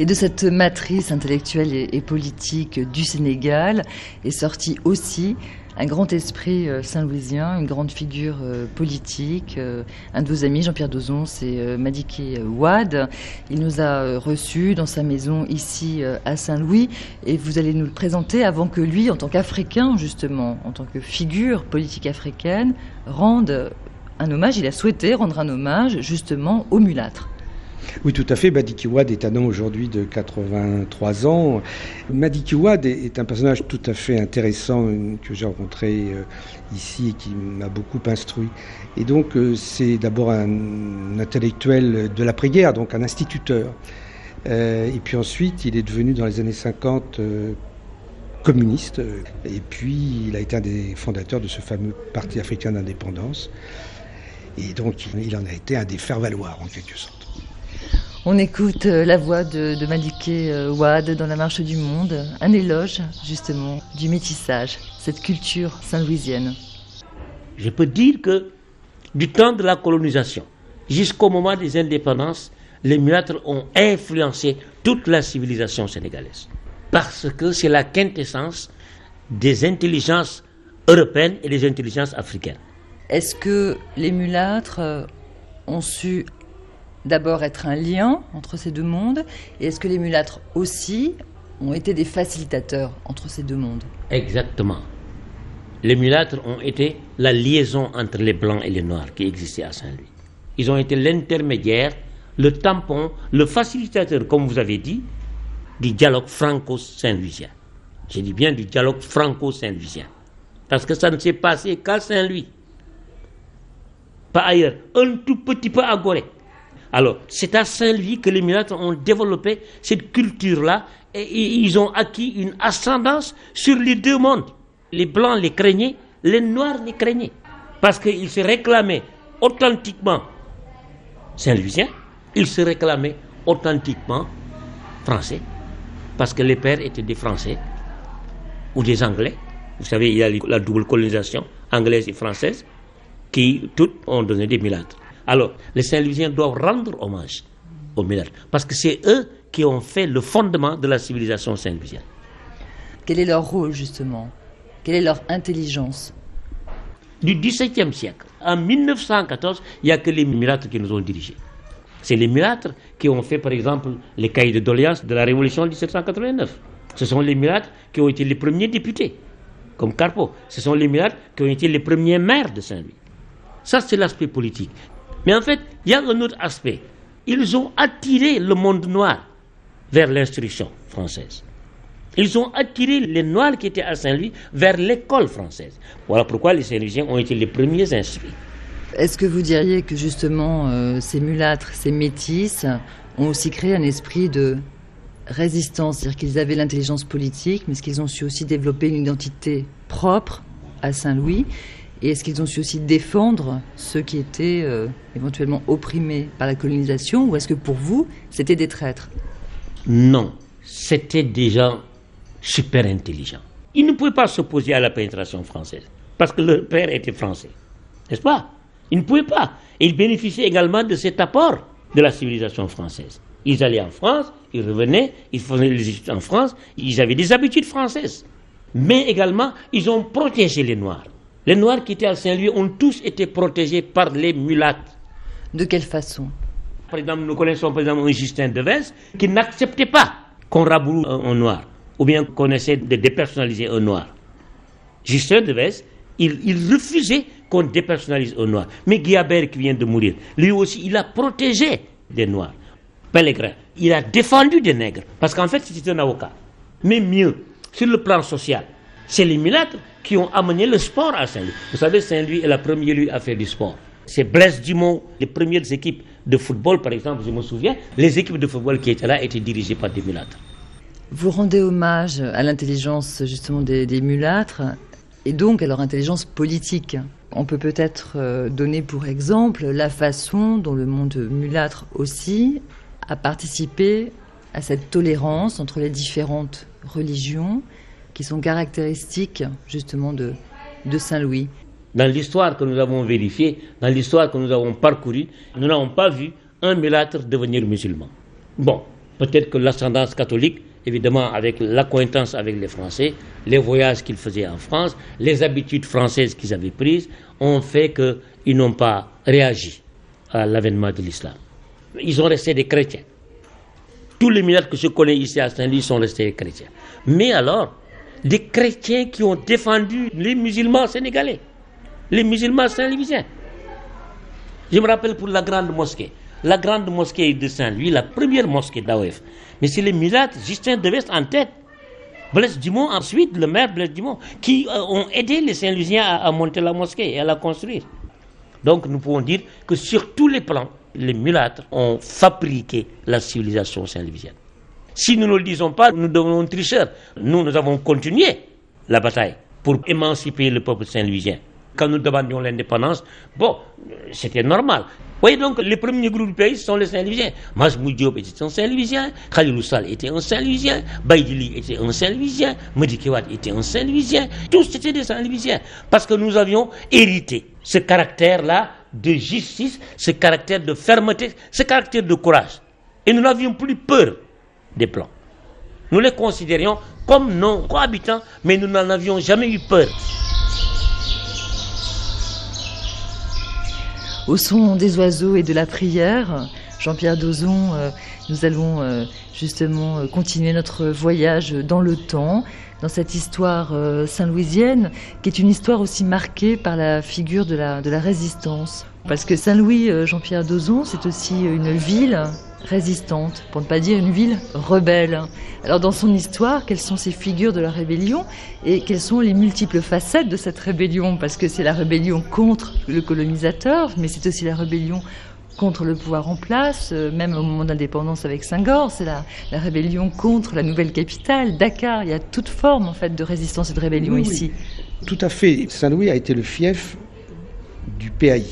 Et de cette matrice intellectuelle et, politique du Sénégal est sorti aussi un grand esprit euh, saint-louisien, une grande figure euh, politique. Euh, un de vos amis, Jean-Pierre Dozon, c'est Madiki Ouad. Il nous a reçus dans sa maison ici à Saint-Louis et vous allez nous le présenter avant que lui, en tant qu'Africain justement, en tant que figure politique africaine, rende un hommage. Il a souhaité rendre un hommage justement aux mulâtres. Oui, tout à fait. Madiki Wad est un homme aujourd'hui de 83 ans. Madiki Wad est un personnage tout à fait intéressant que j'ai rencontré euh, ici et qui m'a beaucoup instruit. Et donc, euh, c'est d'abord un intellectuel de l'après-guerre, donc un instituteur. Euh, et puis ensuite, il est devenu dans les années 50 communiste. Et puis, il a été un des fondateurs de ce fameux Parti africain d'indépendance. Et donc, il en a été un des faire-valoir, en quelque sorte. On écoute euh, la voix de, de Madiké euh, Ouad dans La Marche du Monde, un éloge justement du métissage, cette culture saint-louisienne. Je peux dire que du temps de la colonisation jusqu'au moment des indépendances, les mulâtres ont influencé toute la civilisation sénégalaise. Parce que c'est la quintessence des intelligences européennes et des intelligences africaines. Est-ce que les mulâtres euh, ont su d'abord être un lien entre ces deux mondes Et est-ce que les mulâtres aussi ont été des facilitateurs entre ces deux mondes? Exactement. Les mulâtres ont été la liaison entre les blancs et les noirs qui existait à Saint-Louis. Ils ont été l'intermédiaire, le tampon, le facilitateur, comme vous avez dit, du dialogue franco-saint-louisien. Je dis bien du dialogue franco-saint-louisien. Parce que ça ne s'est passé qu'à Saint-Louis. Pas ailleurs. Un tout petit peu à Gorée. Alors, c'est à Saint-Louis que les mulâtres ont développé cette culture-là et ils ont acquis une ascendance sur les deux mondes. Les blancs les craignaient, les noirs les craignaient. Parce qu'ils se réclamaient authentiquement saint-louisiens, ils se réclamaient authentiquement français. Parce que les pères étaient des Français ou des Anglais. Vous savez, il y a la double colonisation anglaise et française qui toutes ont donné des mulâtres. Alors, les Saint-Louisiens doivent rendre hommage aux mulâtres, parce que c'est eux qui ont fait le fondement de la civilisation saint-louisienne. Quel est leur rôle, justement? Quelle est leur intelligence? Du XVIIe siècle, en 1914, il n'y a que les mulâtres qui nous ont dirigés. C'est les mulâtres qui ont fait, par exemple, les cahiers de doléances de la Révolution de 1789. Ce sont les mulâtres qui ont été les premiers députés, comme Carpo. Ce sont les mulâtres qui ont été les premiers maires de Saint-Louis. Ça, c'est l'aspect politique. Mais en fait, il y a un autre aspect. Ils ont attiré le monde noir vers l'instruction française. Ils ont attiré les Noirs qui étaient à Saint-Louis vers l'école française. Voilà pourquoi les Saint-Louisiens ont été les premiers instruits. Est-ce que vous diriez que justement euh, ces mulâtres, ces métis ont aussi créé un esprit de résistance? C'est-à-dire qu'ils avaient l'intelligence politique, mais qu'ils ont su aussi développer une identité propre à Saint-Louis? Et est-ce qu'ils ont su aussi défendre ceux qui étaient euh, éventuellement opprimés par la colonisation Ou est-ce que pour vous, c'était des traîtres? Non, c'était des gens super intelligents. Ils ne pouvaient pas s'opposer à la pénétration française, parce que leur père était français. N'est-ce pas? Ils ne pouvaient pas. Ils bénéficiaient également de cet apport de la civilisation française. Ils allaient en France, ils revenaient, ils faisaient les études en France, ils avaient des habitudes françaises. Mais également, ils ont protégé les Noirs. Les Noirs qui étaient à Saint-Louis ont tous été protégés par les mulattes. De quelle façon Par exemple, nous connaissons par exemple un Justin Devers qui n'acceptait pas qu'on raboue un, Noir, ou bien qu'on essaie de dépersonnaliser un Noir. Justin Devers, il, il refusait qu'on dépersonnalise un Noir. Mais Guillabert qui vient de mourir, lui aussi, il a protégé des Noirs. Pellegrin, il a défendu des nègres, parce qu'en fait, c'était un avocat. Mais mieux, sur le plan social, c'est les mulâtres qui ont amené le sport à Saint-Louis. Vous savez, Saint-Louis est la première lieu à faire du sport. C'est Blaise Dumont, les premières équipes de football, par exemple, je me souviens, les équipes de football qui étaient là étaient dirigées par des mulâtres. Vous rendez hommage à l'intelligence justement des, des, mulâtres et donc à leur intelligence politique. On peut peut-être euh, donner pour exemple la façon dont le monde mulâtre aussi a participé à cette tolérance entre les différentes religions qui sont caractéristiques justement de, Saint-Louis. Dans l'histoire que nous avons vérifiée, dans l'histoire que nous avons parcourue, nous n'avons pas vu un mulâtre devenir musulman. Bon, peut-être que l'ascendance catholique, évidemment avec l'acquaintance avec les Français, les voyages qu'ils faisaient en France, les habitudes françaises qu'ils avaient prises, ont fait qu'ils n'ont pas réagi à l'avènement de l'islam. Ils ont resté des chrétiens. Tous les mulâtres que je connais ici à Saint-Louis sont restés chrétiens. Mais alors, des chrétiens qui ont défendu les musulmans sénégalais, les musulmans saint-louisiens. Je me rappelle pour la grande mosquée. La grande mosquée de Saint-Louis, la première mosquée d'AOF. Mais c'est les mulâtres, Justin Devest en tête. Blaise Dumont ensuite, le maire Blaise Dumont, qui euh, ont aidé les Saint-Louisiens à, monter la mosquée et à la construire. Donc nous pouvons dire que sur tous les plans, les mulâtres ont fabriqué la civilisation saint-louisienne. Si nous ne le disons pas, nous devenons tricheurs. Nous, nous avons continué la bataille pour émanciper le peuple saint-louisien. Quand nous demandions l'indépendance, bon, c'était normal. Vous voyez donc, les premiers groupes du pays sont les Saint-Louisiens. Majmoud Diop était un Saint-Louisien, Khalilou Sall était un Saint-Louisien, Baïdili était un Saint-Louisien, Medi était un Saint-Louisien. Tous étaient des Saint-Louisiens. Parce que nous avions hérité ce caractère-là de justice, ce caractère de fermeté, ce caractère de courage. Et nous n'avions plus peur des plans. Nous les considérions comme nos cohabitants, mais nous n'en avions jamais eu peur. Au son des oiseaux et de la prière, Jean-Pierre Dozon, euh, nous allons euh, justement euh, continuer notre voyage dans le temps, dans cette histoire saint-louisienne, qui est une histoire aussi marquée par la figure de la, de la résistance. Parce que Saint-Louis, Jean-Pierre Dozon, c'est aussi une ville résistante, pour ne pas dire une ville rebelle. Alors dans son histoire, quelles sont ces figures de la rébellion et quelles sont les multiples facettes de cette rébellion? Parce que c'est la rébellion contre le colonisateur, mais c'est aussi la rébellion contre le pouvoir en place, euh, même au moment d'indépendance avec Senghor, c'est la, rébellion contre la nouvelle capitale, Dakar. Il y a toute forme en fait de résistance et de rébellion ici. Tout à fait. Saint-Louis a été le fief du PAI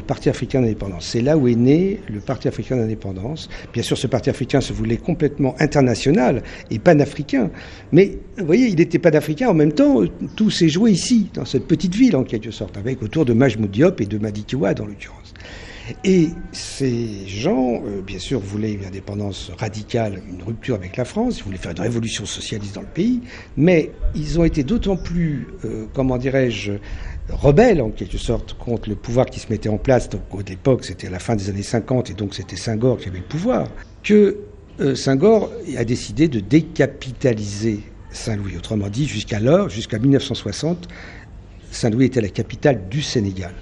du Parti africain d'indépendance. C'est là où est né le Parti africain d'indépendance. Bien sûr, ce Parti africain se voulait complètement international et panafricain. Mais, vous voyez, il était panafricain. En même temps, tout s'est joué ici, dans cette petite ville, en quelque sorte, avec autour de Majmoud Diop et de Madikiwa, dans l'occurrence. Et ces gens, euh, bien sûr, voulaient une indépendance radicale, une rupture avec la France, ils voulaient faire une révolution socialiste dans le pays, mais ils ont été d'autant plus, euh, comment dirais-je, rebelles en quelque sorte contre le pouvoir qui se mettait en place. Donc, au l'époque, c'était à la fin des années 50 et donc c'était Senghor qui avait le pouvoir. Que euh, Senghor a décidé de décapitaliser Saint-Louis. Autrement dit, jusqu'alors, jusqu'à 1960, Saint-Louis était la capitale du Sénégal.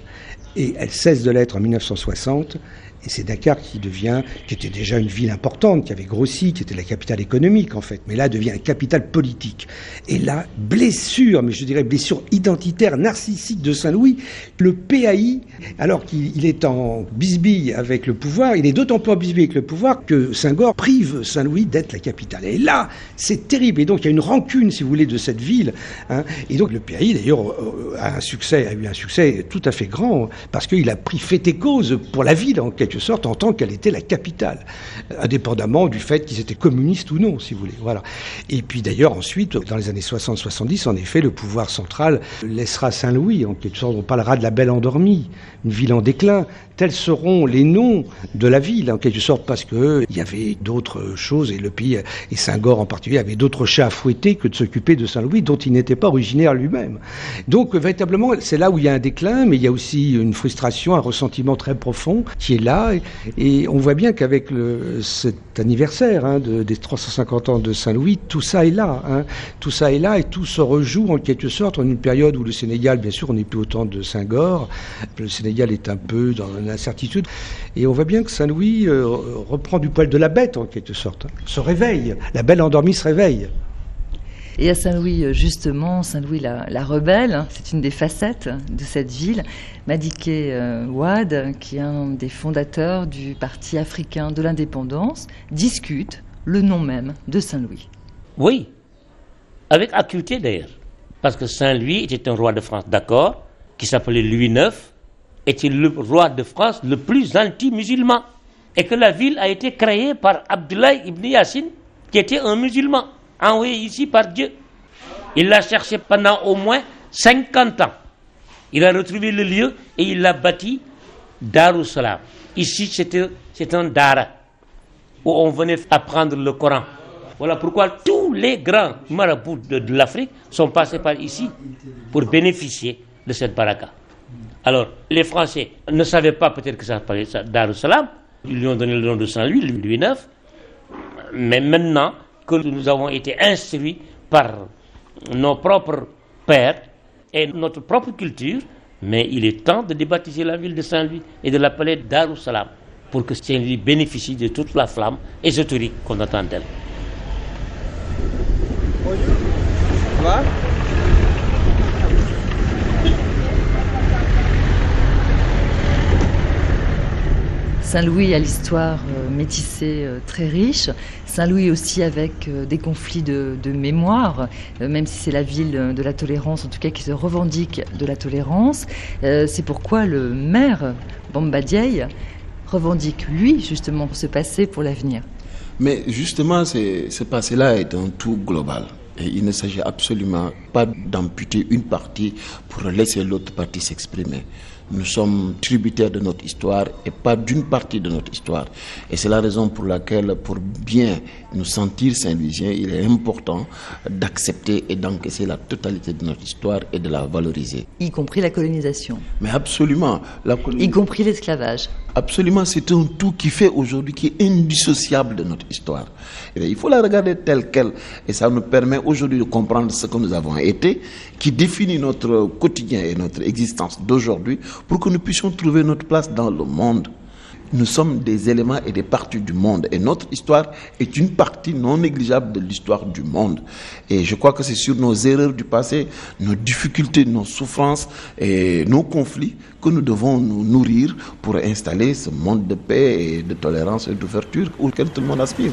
Et elle cesse de l'être en 1960 et c'est Dakar qui devient, qui était déjà une ville importante, qui avait grossi, qui était la capitale économique en fait, mais là devient une capitale politique. Et là, blessure, mais je dirais blessure identitaire, narcissique de Saint-Louis, le PAI, alors qu'il est en bisbille avec le pouvoir, il est d'autant plus en bisbille avec le pouvoir que Senghor prive Saint-Louis d'être la capitale. Et là, c'est terrible. Et donc il y a une rancune, si vous voulez, de cette ville. Hein. Et donc le PAI, d'ailleurs, euh, a eu un succès tout à fait grand, parce qu'il a pris fait et cause pour la ville en quelque quelque sorte en tant qu'elle était la capitale, indépendamment du fait qu'ils étaient communistes ou non, si vous voulez. Voilà. Et puis d'ailleurs ensuite, dans les années 60-70, en effet, le pouvoir central laissera Saint-Louis, en quelque sorte, on parlera de la Belle Endormie, une ville en déclin. Tels seront les noms de la ville, en quelque sorte, parce que il y avait d'autres choses et le pays et Saint-Gor en particulier avait d'autres chats à fouetter que de s'occuper de Saint-Louis, dont il n'était pas originaire lui-même. Donc véritablement, c'est là où il y a un déclin, mais il y a aussi une frustration, un ressentiment très profond qui est là. Et, on voit bien qu'avec cet anniversaire hein, de, des 350 ans de Saint-Louis, tout ça est là. Hein. Tout ça est là et tout se rejoue en quelque sorte en une période où le Sénégal, bien sûr, on n'est plus autant de Saint-Gor. Le Sénégal est un peu dans l'incertitude. Et on voit bien que Saint-Louis euh, reprend du poil de la bête en quelque sorte, hein. se réveille. La belle endormie se réveille. Et à Saint-Louis, euh, justement, Saint-Louis la, rebelle, hein, c'est une des facettes de cette ville. Madiké euh, Ouad, qui est un des fondateurs du Parti africain de l'indépendance, discute le nom même de Saint-Louis. Oui, avec acuité d'ailleurs. Parce que Saint-Louis était un roi de France, d'accord, qui s'appelait Louis IX, était le roi de France le plus anti-musulman. Et que la ville a été créée par Abdoulaye ibn Yassine, qui était un musulman envoyé ici par Dieu. Il l'a cherché pendant au moins 50 ans. Il a retrouvé le lieu et il l'a bâti Darussalam. Ici, c'est un Dara où on venait apprendre le Coran. Voilà pourquoi tous les grands marabouts de, l'Afrique sont passés par ici pour bénéficier de cette baraka. Alors, les Français ne savaient pas peut-être que ça s'appelait Darussalam. Ils lui ont donné le nom de Saint-Louis, Louis IX. Mais maintenant, que nous avons été instruits par nos propres pères et notre propre culture, mais il est temps de débaptiser la ville de Saint-Louis et de l'appeler Darussalam pour que Saint-Louis bénéficie de toute la flamme ésotérique qu'on attend d'elle. Bonjour. Saint-Louis a l'histoire euh, métissée euh, très riche. Saint-Louis aussi avec euh, des conflits de, mémoire, même si c'est la ville de la tolérance, en tout cas qui se revendique de la tolérance. c'est pourquoi le maire Bambadiaï revendique, lui, justement, ce passé pour l'avenir. Mais justement, ce passé-là est un tout global. Et il ne s'agit absolument pas d'amputer une partie pour laisser l'autre partie s'exprimer. Nous sommes tributaires de notre histoire et pas d'une partie de notre histoire. Et c'est la raison pour laquelle, pour bien nous sentir Saint-Louisiens, il est important d'accepter et d'encaisser la totalité de notre histoire et de la valoriser. Y compris la colonisation. Mais absolument. La Y compris l'esclavage. Absolument, c'est un tout qui fait aujourd'hui, qui est indissociable de notre histoire. Et il faut la regarder telle qu'elle. Et ça nous permet aujourd'hui de comprendre ce que nous avons été, qui définit notre quotidien et notre existence d'aujourd'hui pour que nous puissions trouver notre place dans le monde. Nous sommes des éléments et des parties du monde. Et notre histoire est une partie non négligeable de l'histoire du monde. Et je crois que c'est sur nos erreurs du passé, nos difficultés, nos souffrances et nos conflits que nous devons nous nourrir pour installer ce monde de paix et de tolérance et d'ouverture auquel tout le monde aspire.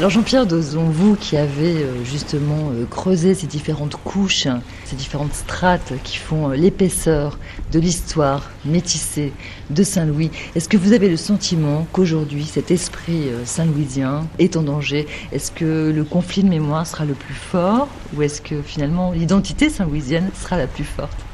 Alors Jean-Pierre Dozon, vous qui avez euh, justement euh, creusé ces différentes couches, ces différentes strates qui font euh, l'épaisseur de l'histoire métissée de Saint-Louis, est-ce que vous avez le sentiment qu'aujourd'hui cet esprit saint-louisien est en danger? Est-ce que le conflit de mémoire sera le plus fort ou est-ce que finalement l'identité saint-louisienne sera la plus forte?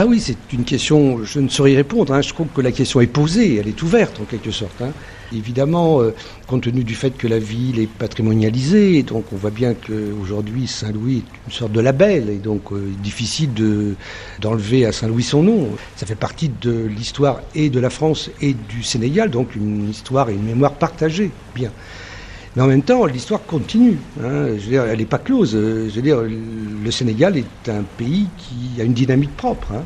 Ah oui, c'est une question, je ne saurais répondre. Hein. Je trouve que la question est posée, elle est ouverte en quelque sorte. Hein. Évidemment, euh, compte tenu du fait que la ville est patrimonialisée, donc on voit bien qu'aujourd'hui Saint-Louis est une sorte de label, et donc euh, difficile de, d'enlever à Saint-Louis son nom. Ça fait partie de l'histoire et de la France et du Sénégal, donc une histoire et une mémoire partagée. Bien. Mais en même temps, l'histoire continue. Hein. Elle n'est pas close. Je veux dire, le Sénégal est un pays qui a une dynamique propre. Hein.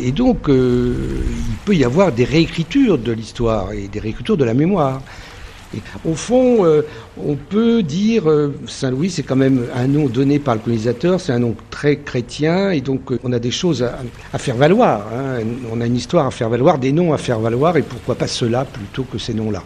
Et donc, euh, il peut y avoir des réécritures de l'histoire et des réécritures de la mémoire. Au fond, euh, on peut dire euh, Saint-Louis, c'est quand même un nom donné par le colonisateur, c'est un nom très chrétien, et donc on a des choses à, faire valoir. Hein. On a une histoire à faire valoir, des noms à faire valoir, et pourquoi pas ceux-là plutôt que ces noms-là.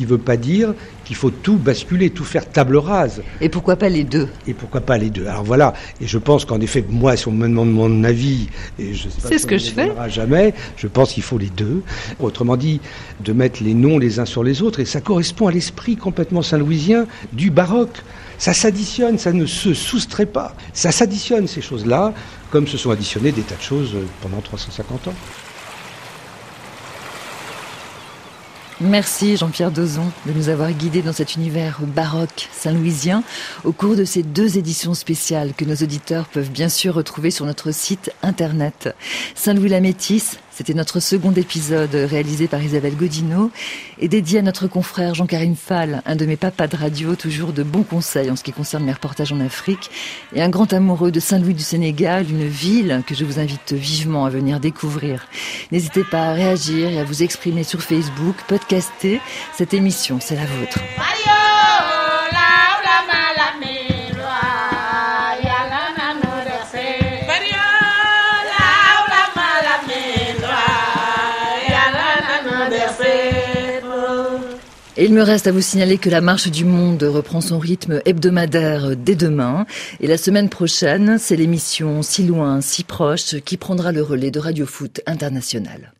Qui ne veut pas dire qu'il faut tout basculer, tout faire table rase. Et pourquoi pas les deux? Et pourquoi pas les deux? Alors voilà, et je pense qu'en effet, moi, si on me demande mon avis, et je sais pas C'est si ce que on je fais. jamais, je pense qu'il faut les deux. Autrement dit, de mettre les noms les uns sur les autres, et ça correspond à l'esprit complètement saint-louisien du baroque. Ça s'additionne, ça ne se soustrait pas. Ça s'additionne, ces choses-là, comme se sont additionnées des tas de choses euh, pendant 350 ans. Merci Jean-Pierre Dozon de nous avoir guidés dans cet univers baroque saint-louisien au cours de ces deux éditions spéciales que nos auditeurs peuvent bien sûr retrouver sur notre site internet. Saint-Louis-la-Métis, c'était notre second épisode réalisé par Isabelle Godineau et dédié à notre confrère Jean-Karim Fall, un de mes papas de radio, toujours de bons conseils en ce qui concerne mes reportages en Afrique et un grand amoureux de Saint-Louis du Sénégal, une ville que je vous invite vivement à venir découvrir. N'hésitez pas à réagir et à vous exprimer sur Facebook, podcaster. Cette émission, c'est la vôtre. Il me reste à vous signaler que la marche du monde reprend son rythme hebdomadaire dès demain. Et la semaine prochaine, c'est l'émission Si loin, si proche qui prendra le relais de Radio Foot International.